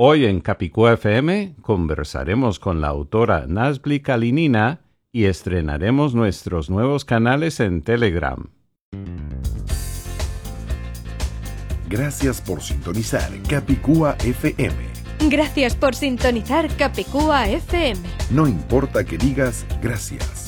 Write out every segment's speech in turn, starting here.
Hoy en Capicúa FM conversaremos con la autora Nasbli Kalinina y estrenaremos nuestros nuevos canales en Telegram. Gracias por sintonizar Capicúa FM. Gracias por sintonizar Capicúa FM. No importa que digas gracias.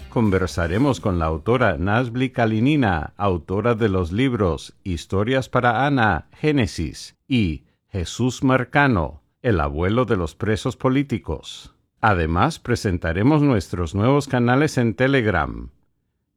conversaremos con la autora Nasbli Kalinina, autora de los libros Historias para Ana, Génesis y Jesús Marcano, el abuelo de los presos políticos. Además, presentaremos nuestros nuevos canales en Telegram.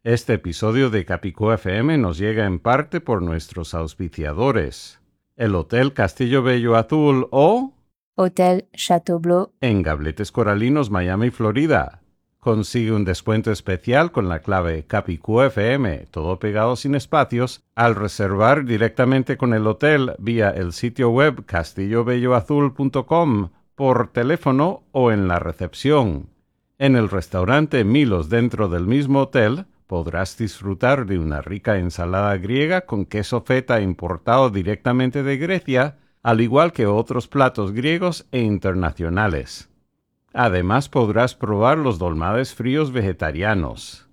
Este episodio de Capicú FM nos llega en parte por nuestros auspiciadores. El Hotel Castillo Bello Azul o Hôtel Chateaubleu, en Gabletes Coralinos, Miami, Florida. Consigue un descuento especial con la clave CAPIQFM, todo pegado sin espacios, al reservar directamente con el hotel vía el sitio web castillobelloazul.com por teléfono o en la recepción. En el restaurante Milos dentro del mismo hotel podrás disfrutar de una rica ensalada griega con queso feta importado directamente de Grecia, al igual que otros platos griegos e internacionales. Además podrás probar los dolmades fríos vegetarianos.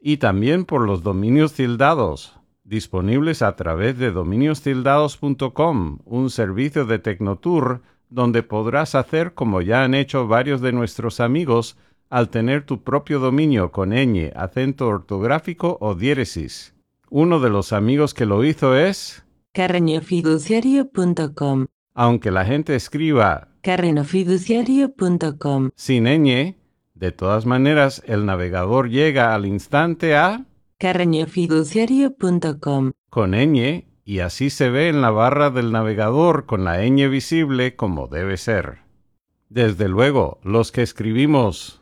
Y también por los dominios tildados, disponibles a través de dominiostildados.com, un servicio de Tecnotour donde podrás hacer como ya han hecho varios de nuestros amigos al tener tu propio dominio con ñ, acento ortográfico o diéresis. Uno de los amigos que lo hizo es, carreñofiduciario.com, aunque la gente escriba carrenofiduciario.com, sin ñ, de todas maneras el navegador llega al instante a carreñofiduciario.com, con ñ y así se ve en la barra del navegador con la ñ visible como debe ser. Desde luego, los que escribimos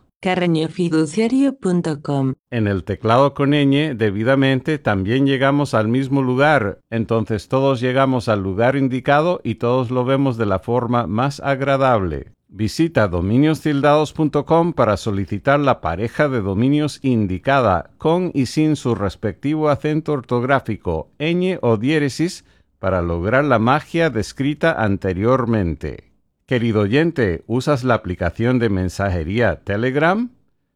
en el teclado con ñ debidamente también llegamos al mismo lugar, entonces todos llegamos al lugar indicado y todos lo vemos de la forma más agradable. Visita dominiostildados.com para solicitar la pareja de dominios indicada con y sin su respectivo acento ortográfico, ñ o diéresis para lograr la magia descrita anteriormente. Querido oyente, ¿usas la aplicación de mensajería Telegram?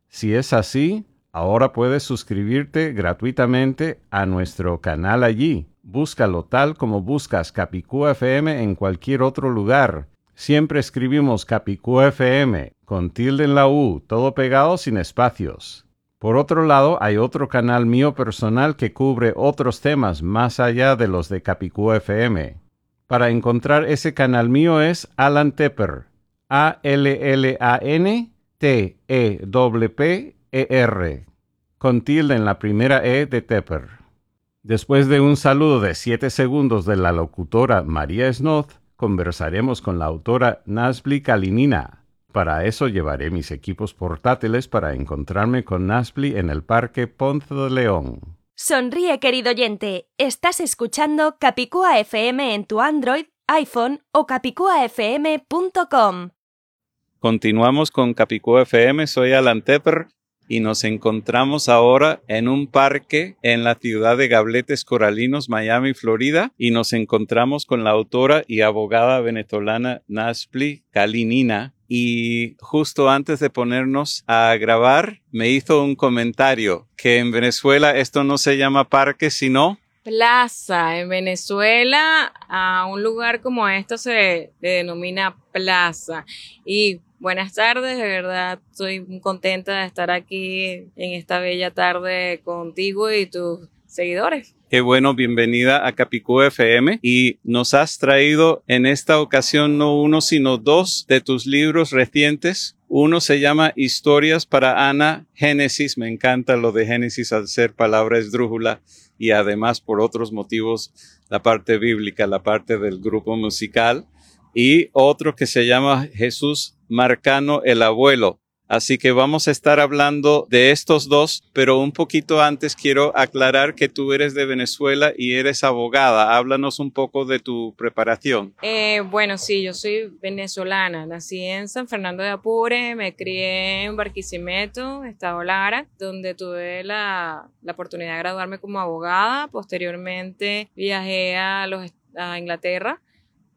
Si es así, ahora puedes suscribirte gratuitamente a nuestro canal allí. Búscalo tal como buscas Capicú FM en cualquier otro lugar. Siempre escribimos Capicú FM, con tilde en la U, todo pegado sin espacios. Por otro lado, hay otro canal mío personal que cubre otros temas más allá de los de Capicú FM. Para encontrar ese canal mío es Alan Tepper. A-L-L-A-N-T-E-P-P-E-R. Con tilde en la primera E de Tepper. Después de un saludo de 7 segundos de la locutora María Snoth, conversaremos con la autora Nasbli Kalinina. Para eso llevaré mis equipos portátiles para encontrarme con Nasbli en el Parque Ponce de León. Sonríe, querido oyente. Estás escuchando Capicúa FM en tu Android, iPhone o capicuafm.com. Continuamos con Capicú FM, soy Alan Tepper y nos encontramos ahora en un parque en la ciudad de Gabletes Coralinos, Miami, Florida, y nos encontramos con la autora y abogada venezolana Nasbli Kalinina. Y justo antes de ponernos a grabar, me hizo un comentario que en Venezuela esto no se llama parque, sino Plaza. En Venezuela, a un lugar como esto se le denomina plaza. Y buenas tardes, de verdad, estoy contenta de estar aquí en esta bella tarde contigo y tus seguidores. Qué bueno, bienvenida a Capicú FM y nos has traído en esta ocasión no uno sino dos de tus libros recientes. Uno se llama Historias para Ana Génesis. Me encanta lo de Génesis al ser palabra esdrújula y además por otros motivos la parte bíblica, la parte del grupo musical. Y otro que se llama Jesús Marcano el Abuelo. Así que vamos a estar hablando de estos dos, pero un poquito antes quiero aclarar que tú eres de Venezuela y eres abogada. Háblanos un poco de tu preparación. Eh, bueno, sí, yo soy venezolana. Nací en San Fernando de Apure, me crié en Barquisimeto, Estado Lara, donde tuve la, oportunidad de graduarme como abogada. Posteriormente viajé a, los, a Inglaterra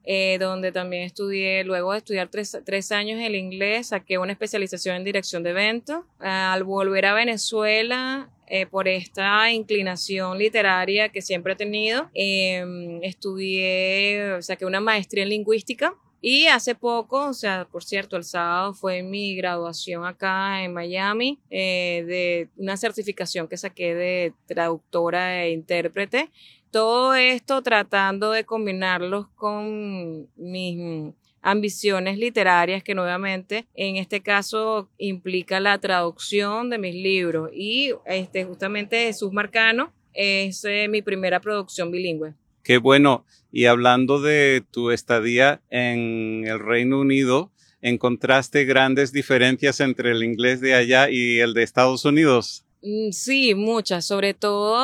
eh, donde también estudié, luego de estudiar tres, tres, años el inglés, saqué una especialización en dirección de eventos. Al volver a Venezuela, eh, por esta inclinación literaria que siempre he tenido, eh, estudié, saqué una maestría en lingüística. Y hace poco, o sea, por cierto, el sábado fue mi graduación acá en Miami eh, de una certificación que saqué de traductora e intérprete todo esto tratando de combinarlos con mis ambiciones literarias que nuevamente en este caso implica la traducción de mis libros y este justamente Jesús Marcano es eh, mi primera producción bilingüe. Qué bueno. Y hablando de tu estadía en el Reino Unido, ¿encontraste grandes diferencias entre el inglés de allá y el de Estados Unidos? Mm, sí, muchas, sobre todo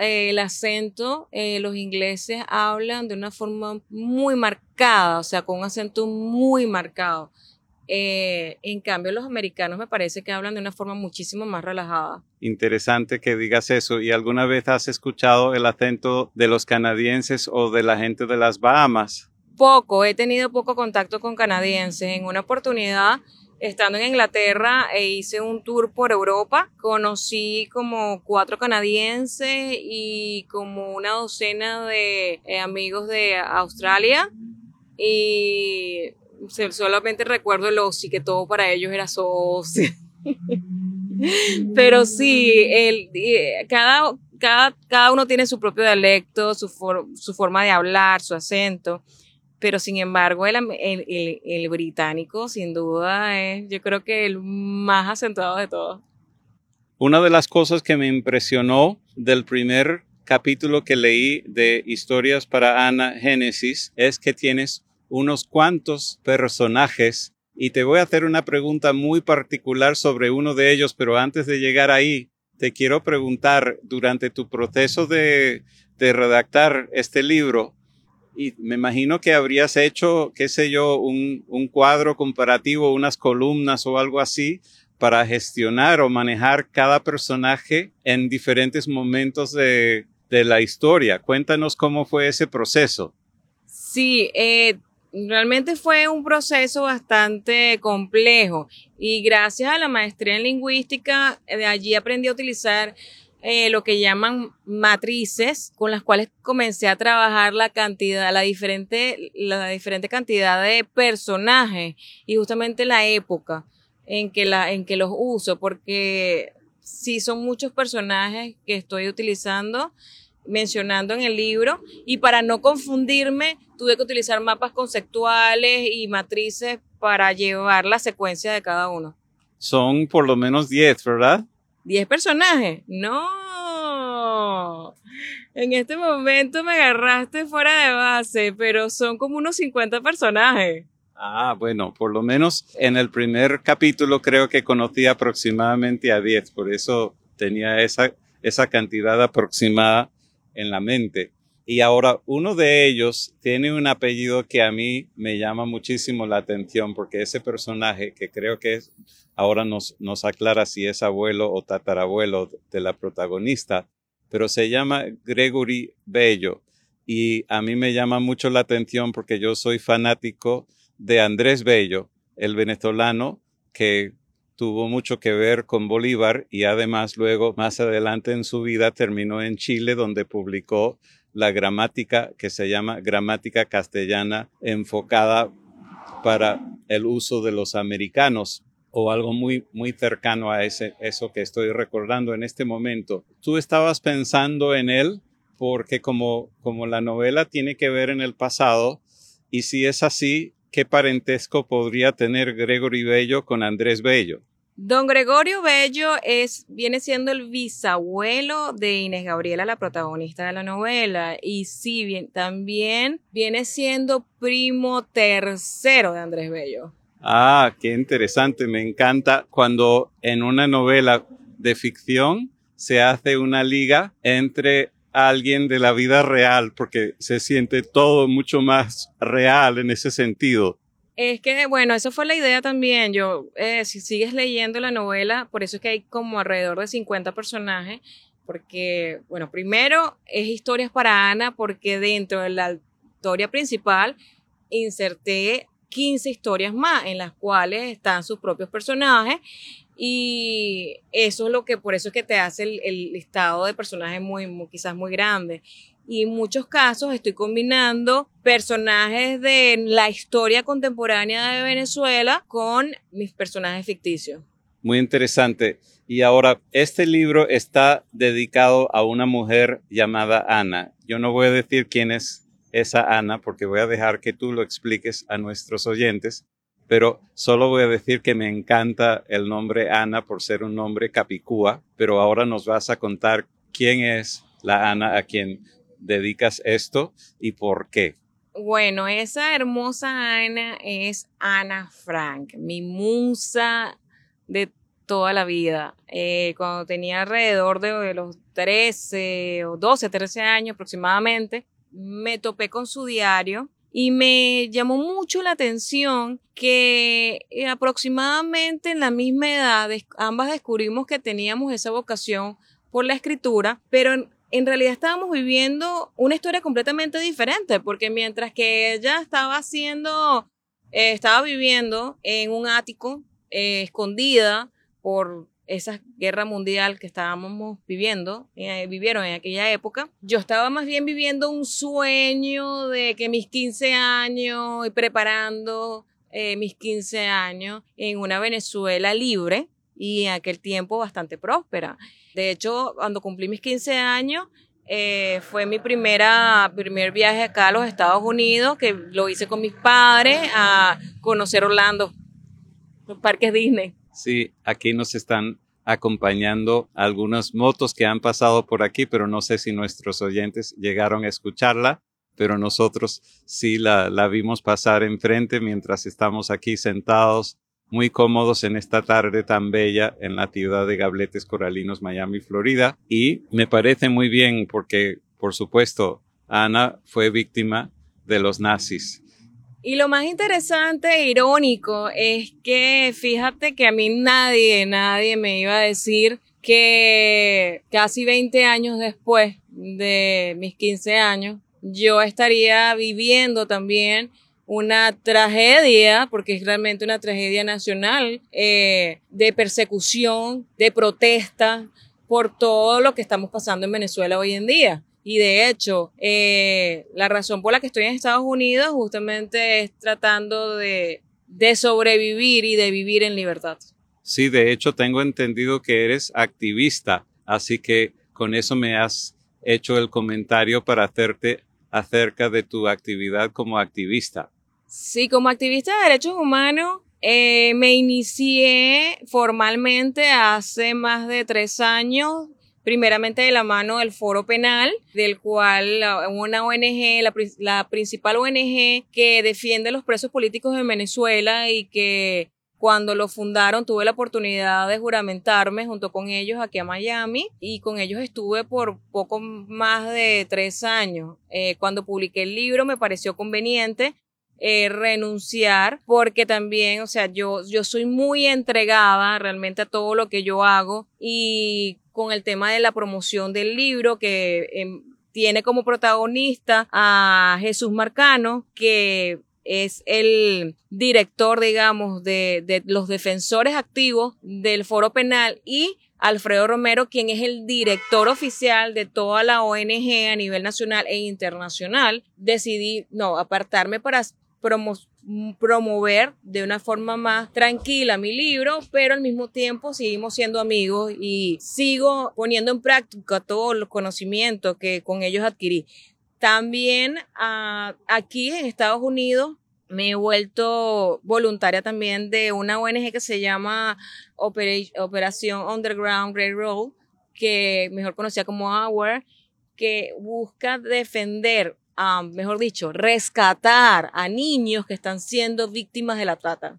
eh, el acento, eh, los ingleses hablan de una forma muy marcada, o sea, con un acento muy marcado. Eh, en cambio, los americanos me parece que hablan de una forma muchísimo más relajada. Interesante que digas eso. ¿Y alguna vez has escuchado el acento de los canadienses o de la gente de las Bahamas? Poco, he tenido poco contacto con canadienses. En una oportunidad estando en Inglaterra e hice un tour por Europa. Conocí como cuatro canadienses y como una docena de eh, amigos de Australia. Y solamente recuerdo el OSI, que todo para ellos era SOSI. Pero sí, el, cada, cada, cada uno tiene su propio dialecto, su, su forma de hablar, su acento pero sin embargo el, el, el, británico sin duda es yo creo que el más acentuado de todos. Una de las cosas que me impresionó del primer capítulo que leí de Historias para Ana Génesis es que tienes unos cuantos personajes y te voy a hacer una pregunta muy particular sobre uno de ellos, pero antes de llegar ahí, te quiero preguntar, durante tu proceso de, de redactar este libro, y me imagino que habrías hecho, qué sé yo, un, un, cuadro comparativo, unas columnas o algo así para gestionar o manejar cada personaje en diferentes momentos de, de la historia. Cuéntanos cómo fue ese proceso. Sí, eh, realmente fue un proceso bastante complejo y gracias a la maestría en lingüística, de allí aprendí a utilizar eh, lo que llaman matrices con las cuales comencé a trabajar la cantidad, la diferente, la diferente cantidad de personajes y justamente la época en que, la, en que los uso, porque sí son muchos personajes que estoy utilizando mencionando en el libro y para no confundirme tuve que utilizar mapas conceptuales y matrices para llevar la secuencia de cada uno. Son por lo menos 10, ¿verdad? ¿10 personajes? No. En este momento me agarraste fuera de base, pero son como unos 50 personajes. Ah, bueno, por lo menos en el primer capítulo creo que conocí aproximadamente a 10, por eso tenía esa, esa cantidad aproximada en la mente. Y ahora uno de ellos tiene un apellido que a mí me llama muchísimo la atención porque ese personaje que creo que es, ahora nos, nos aclara si es abuelo o tatarabuelo de la protagonista, pero se llama Gregory Bello. Y a mí me llama mucho la atención porque yo soy fanático de Andrés Bello, el venezolano que tuvo mucho que ver con Bolívar y además luego más adelante en su vida terminó en Chile donde publicó la gramática que se llama gramática castellana enfocada para el uso de los americanos o algo muy, muy cercano a ese, eso que estoy recordando en este momento. ¿Tú estabas pensando en él porque como, como la novela tiene que ver en el pasado, y si es así, ¿qué parentesco podría tener Gregory Bello con Andrés Bello? Don Gregorio Bello es, viene siendo el bisabuelo de Inés Gabriela, la protagonista de la novela, y sí, bien, también viene siendo primo tercero de Andrés Bello. Ah, qué interesante, me encanta cuando en una novela de ficción se hace una liga entre alguien de la vida real, porque se siente todo mucho más real en ese sentido. Es que, bueno, eso fue la idea también. Yo, eh, si sigues leyendo la novela, por eso es que hay como alrededor de 50 personajes, porque, bueno, primero es historias para Ana, porque dentro de la historia principal inserté 15 historias más en las cuales están sus propios personajes y eso es lo que, por eso es que te hace el, listado de personajes muy, muy, quizás muy grande. Y en muchos casos estoy combinando personajes de la historia contemporánea de Venezuela con mis personajes ficticios. Muy interesante. Y ahora, este libro está dedicado a una mujer llamada Ana. Yo no voy a decir quién es esa Ana porque voy a dejar que tú lo expliques a nuestros oyentes pero solo voy a decir que me encanta el nombre Ana por ser un nombre capicúa, pero ahora nos vas a contar quién es la Ana a quien dedicas esto y por qué. Bueno, esa hermosa Ana es Ana Frank, mi musa de toda la vida. Eh, cuando tenía alrededor de los 13 o 12, 13 años aproximadamente, me topé con su diario y me llamó mucho la atención que eh, aproximadamente en la misma edad ambas descubrimos que teníamos esa vocación por la escritura, pero en, realidad estábamos viviendo una historia completamente diferente, porque mientras que ella estaba haciendo, eh, estaba viviendo en un ático, eh, escondida por esa guerra mundial que estábamos viviendo, eh, vivieron en aquella época, yo estaba más bien viviendo un sueño de que mis 15 años y preparando mis 15 años en una Venezuela libre y en aquel tiempo bastante próspera. De hecho, cuando cumplí mis 15 años, eh, fue mi primera, primer viaje acá a los Estados Unidos, que lo hice con mis padres a conocer Orlando, los parques Disney. Sí, aquí nos están acompañando algunas motos que han pasado por aquí, pero no sé si nuestros oyentes llegaron a escucharla, pero nosotros sí la, la vimos pasar enfrente mientras estamos aquí sentados muy cómodos en esta tarde tan bella en la ciudad de Gabletes Coralinos, Miami, Florida. Y me parece muy bien porque, por supuesto, Ana fue víctima de los nazis y lo más interesante e irónico es que fíjate que a mí nadie, nadie me iba a decir que casi 20 años después de mis 15 años, yo estaría viviendo también una tragedia, porque es realmente una tragedia nacional, eh, de persecución, de protesta por todo lo que estamos pasando en Venezuela hoy en día. Y de hecho, eh, la razón por la que estoy en Estados Unidos justamente es tratando de, de sobrevivir y de vivir en libertad. Sí, de hecho tengo entendido que eres activista, así que con eso me has hecho el comentario para hacerte acerca de tu actividad como activista. Sí, como activista de derechos humanos, eh, me inicié formalmente hace más de tres años primeramente de la mano del Foro Penal, del cual una ONG, la, principal ONG que defiende los presos políticos en Venezuela y que cuando lo fundaron tuve la oportunidad de juramentarme junto con ellos aquí a Miami y con ellos estuve por poco más de tres años. Eh, cuando publiqué el libro me pareció conveniente eh, renunciar porque también, o sea, yo, yo soy muy entregada realmente a todo lo que yo hago y con el tema de la promoción del libro que em, tiene como protagonista a Jesús Marcano, que es el director, digamos, de, de, los defensores activos del foro penal y Alfredo Romero, quien es el director oficial de toda la ONG a nivel nacional e internacional. Decidí, no, apartarme para promover de una forma más tranquila mi libro, pero al mismo tiempo seguimos siendo amigos y sigo poniendo en práctica todos los conocimientos que con ellos adquirí. También ah, aquí en Estados Unidos me he vuelto voluntaria también de una ONG que se llama Operación Underground Railroad, que mejor conocida como AWARE, que busca defender, mejor dicho, rescatar a niños que están siendo víctimas de la trata.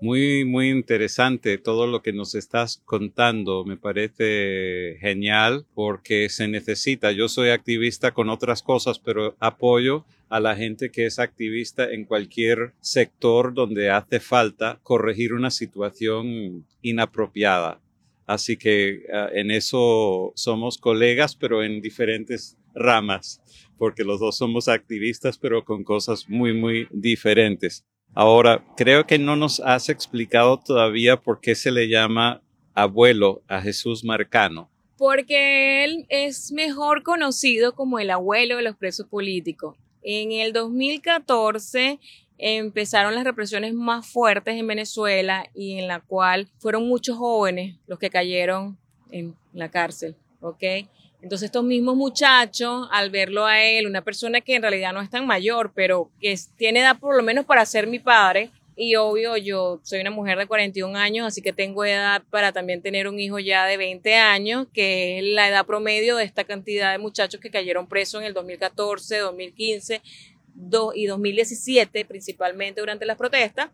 Muy, muy interesante todo lo que nos estás contando. Me parece genial porque se necesita. Yo soy activista con otras cosas, pero apoyo a la gente que es activista en cualquier sector donde hace falta corregir una situación inapropiada. Así que ah, en eso somos colegas, pero en diferentes ramas, porque los dos somos activistas, pero con cosas muy, muy diferentes. Ahora, creo que no nos has explicado todavía por qué se le llama abuelo a Jesús Marcano. Porque él es mejor conocido como el abuelo de los presos políticos. En el 2014 empezaron las represiones más fuertes en Venezuela y en la cual fueron muchos jóvenes los que cayeron en la cárcel, ¿ok? Entonces estos mismos muchachos, al verlo a él, una persona que en realidad no es tan mayor, pero que tiene edad por lo menos para ser mi padre, y obvio yo soy una mujer de 41 años, así que tengo edad para también tener un hijo ya de 20 años, que es la edad promedio de esta cantidad de muchachos que cayeron presos en el 2014, 2015 y 2017, principalmente durante las protestas.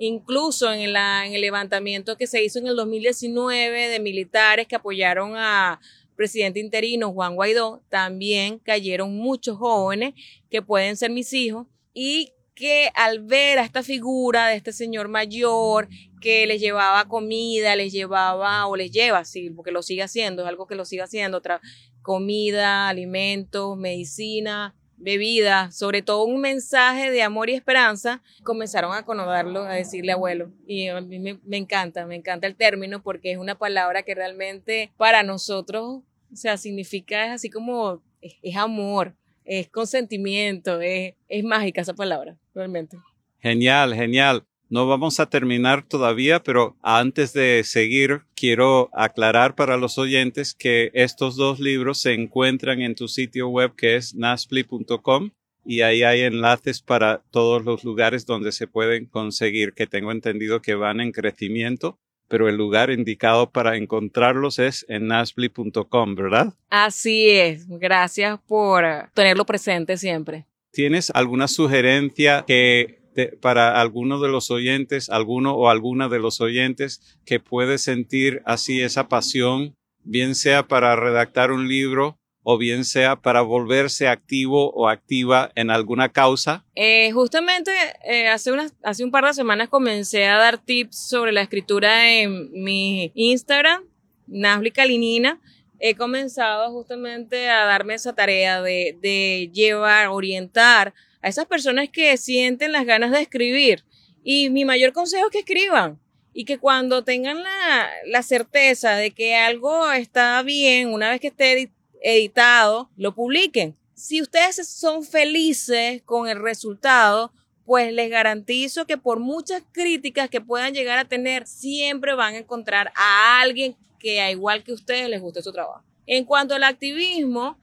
Incluso en, en, el levantamiento que se hizo en el 2019 de militares que apoyaron a, presidente interino Juan Guaidó, también cayeron muchos jóvenes que pueden ser mis hijos y que al ver a esta figura de este señor mayor que les llevaba comida, les llevaba o les lleva, sí, porque lo sigue haciendo, es algo que lo sigue haciendo, otra comida, alimentos, medicina, bebida, sobre todo un mensaje de amor y esperanza, comenzaron a conocerlo, a decirle abuelo. Y a mí me, encanta, me encanta el término porque es una palabra que realmente para nosotros, o sea, significa es así como, es, amor, es consentimiento, es, es mágica esa palabra, realmente. Genial, genial. No vamos a terminar todavía, pero antes de seguir, quiero aclarar para los oyentes que estos dos libros se encuentran en tu sitio web que es naspli.com y ahí hay enlaces para todos los lugares donde se pueden conseguir, que tengo entendido que van en crecimiento, pero el lugar indicado para encontrarlos es en naspli.com, ¿verdad? Así es. Gracias por tenerlo presente siempre. ¿Tienes alguna sugerencia que para alguno de los oyentes, alguno o alguna de los oyentes que puede sentir así esa pasión, bien sea para redactar un libro o bien sea para volverse activo o activa en alguna causa? Eh, justamente eh, hace, hace un par de semanas comencé a dar tips sobre la escritura en mi Instagram, Nasli Kalinina. He comenzado justamente a darme esa tarea de, de llevar, orientar a esas personas que sienten las ganas de escribir. Y mi mayor consejo es que escriban y que cuando tengan la, la certeza de que algo está bien, una vez que esté editado, lo publiquen. Si ustedes son felices con el resultado, pues les garantizo que por muchas críticas que puedan llegar a tener, siempre van a encontrar a alguien que a igual que ustedes les guste su trabajo. En cuanto al activismo,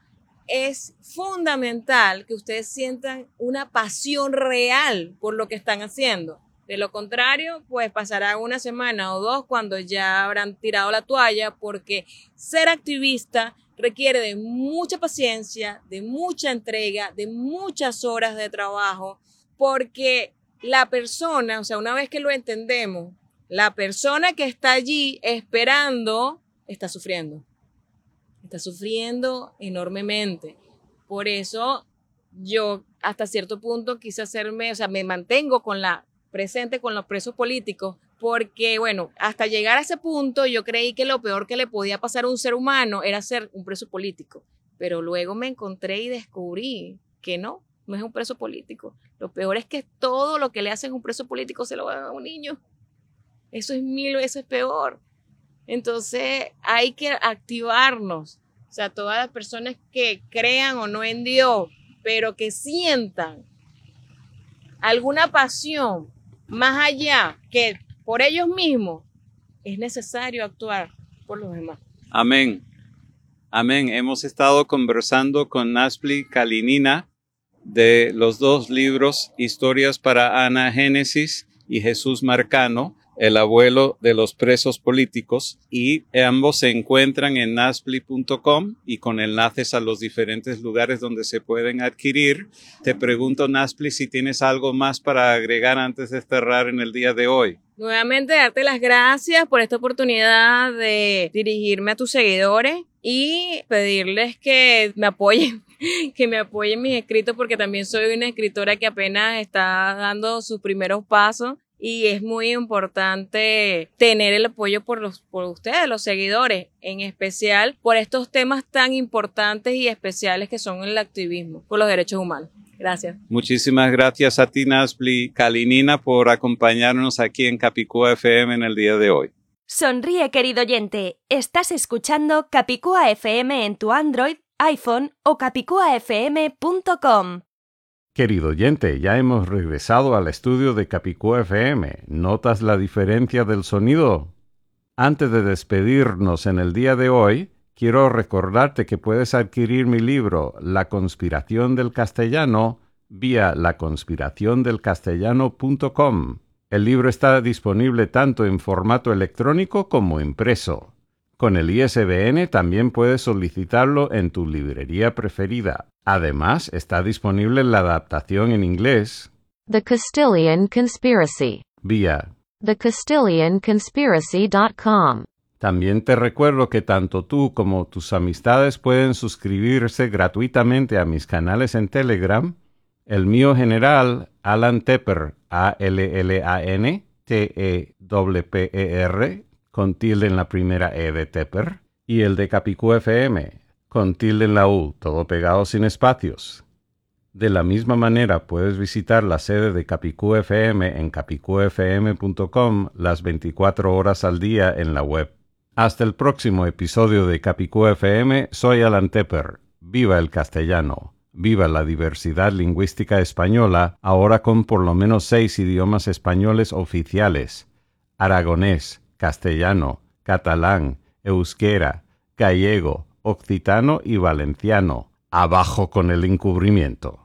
es fundamental que ustedes sientan una pasión real por lo que están haciendo. De lo contrario, pues pasará una semana o dos cuando ya habrán tirado la toalla porque ser activista requiere de mucha paciencia, de mucha entrega, de muchas horas de trabajo, porque la persona, o sea, una vez que lo entendemos, la persona que está allí esperando está sufriendo está sufriendo enormemente. Por eso yo hasta cierto punto quise hacerme, o sea, me mantengo con la presente con los presos políticos, porque bueno, hasta llegar a ese punto yo creí que lo peor que le podía pasar a un ser humano era ser un preso político, pero luego me encontré y descubrí que no, no es un preso político. Lo peor es que todo lo que le hacen a un preso político se lo dan a un niño. Eso es mil veces peor. Entonces hay que activarnos. O sea, todas las personas que crean o no en Dios, pero que sientan alguna pasión más allá que por ellos mismos, es necesario actuar por los demás. Amén. Amén. Hemos estado conversando con Naspli Kalinina de los dos libros, Historias para Ana Génesis y Jesús Marcano, el abuelo de los presos políticos, y ambos se encuentran en naspli.com y con enlaces a los diferentes lugares donde se pueden adquirir. Te pregunto, Naspli, si tienes algo más para agregar antes de cerrar en el día de hoy. Nuevamente darte las gracias por esta oportunidad de dirigirme a tus seguidores y pedirles que me apoyen que me apoyen mis escritos porque también soy una escritora que apenas está dando sus primeros pasos y es muy importante tener el apoyo por los por ustedes, los seguidores, en especial por estos temas tan importantes y especiales que son el activismo por los derechos humanos. Gracias. Muchísimas gracias a ti, Nasbli Kalinina, por acompañarnos aquí en Capicúa FM en el día de hoy. Sonríe, querido oyente. Estás escuchando Capicúa FM en tu Android, iPhone o capicuafm.com. Querido oyente, ya hemos regresado al estudio de Capicúa FM. ¿Notas la diferencia del sonido? Antes de despedirnos en el día de hoy, quiero recordarte que puedes adquirir mi libro La conspiración del castellano vía laconspiraciondelcastellano.com. El libro está disponible tanto en formato electrónico como impreso. Con el ISBN también puedes solicitarlo en tu librería preferida. Además, está disponible la adaptación en inglés The Castilian Conspiracy vía thecastilianconspiracy.com. También te recuerdo que tanto tú como tus amistades pueden suscribirse gratuitamente a mis canales en Telegram. El mío general, Alan Tepper, A-L-L-A-N, T-E-P-P-E-R, con tilde en la primera E de Tepper, y el de Capicú FM, con tilde en la U, todo pegado sin espacios. De la misma manera puedes visitar la sede de Capicú FM en capicufm.com las 24 horas al día en la web. Hasta el próximo episodio de Capicú FM, soy Alan Tepper. Viva el castellano. Viva la diversidad lingüística española, ahora con por lo menos seis idiomas españoles oficiales. Aragonés, castellano, catalán, euskera, gallego, occitano y valenciano. Abajo con el encubrimiento.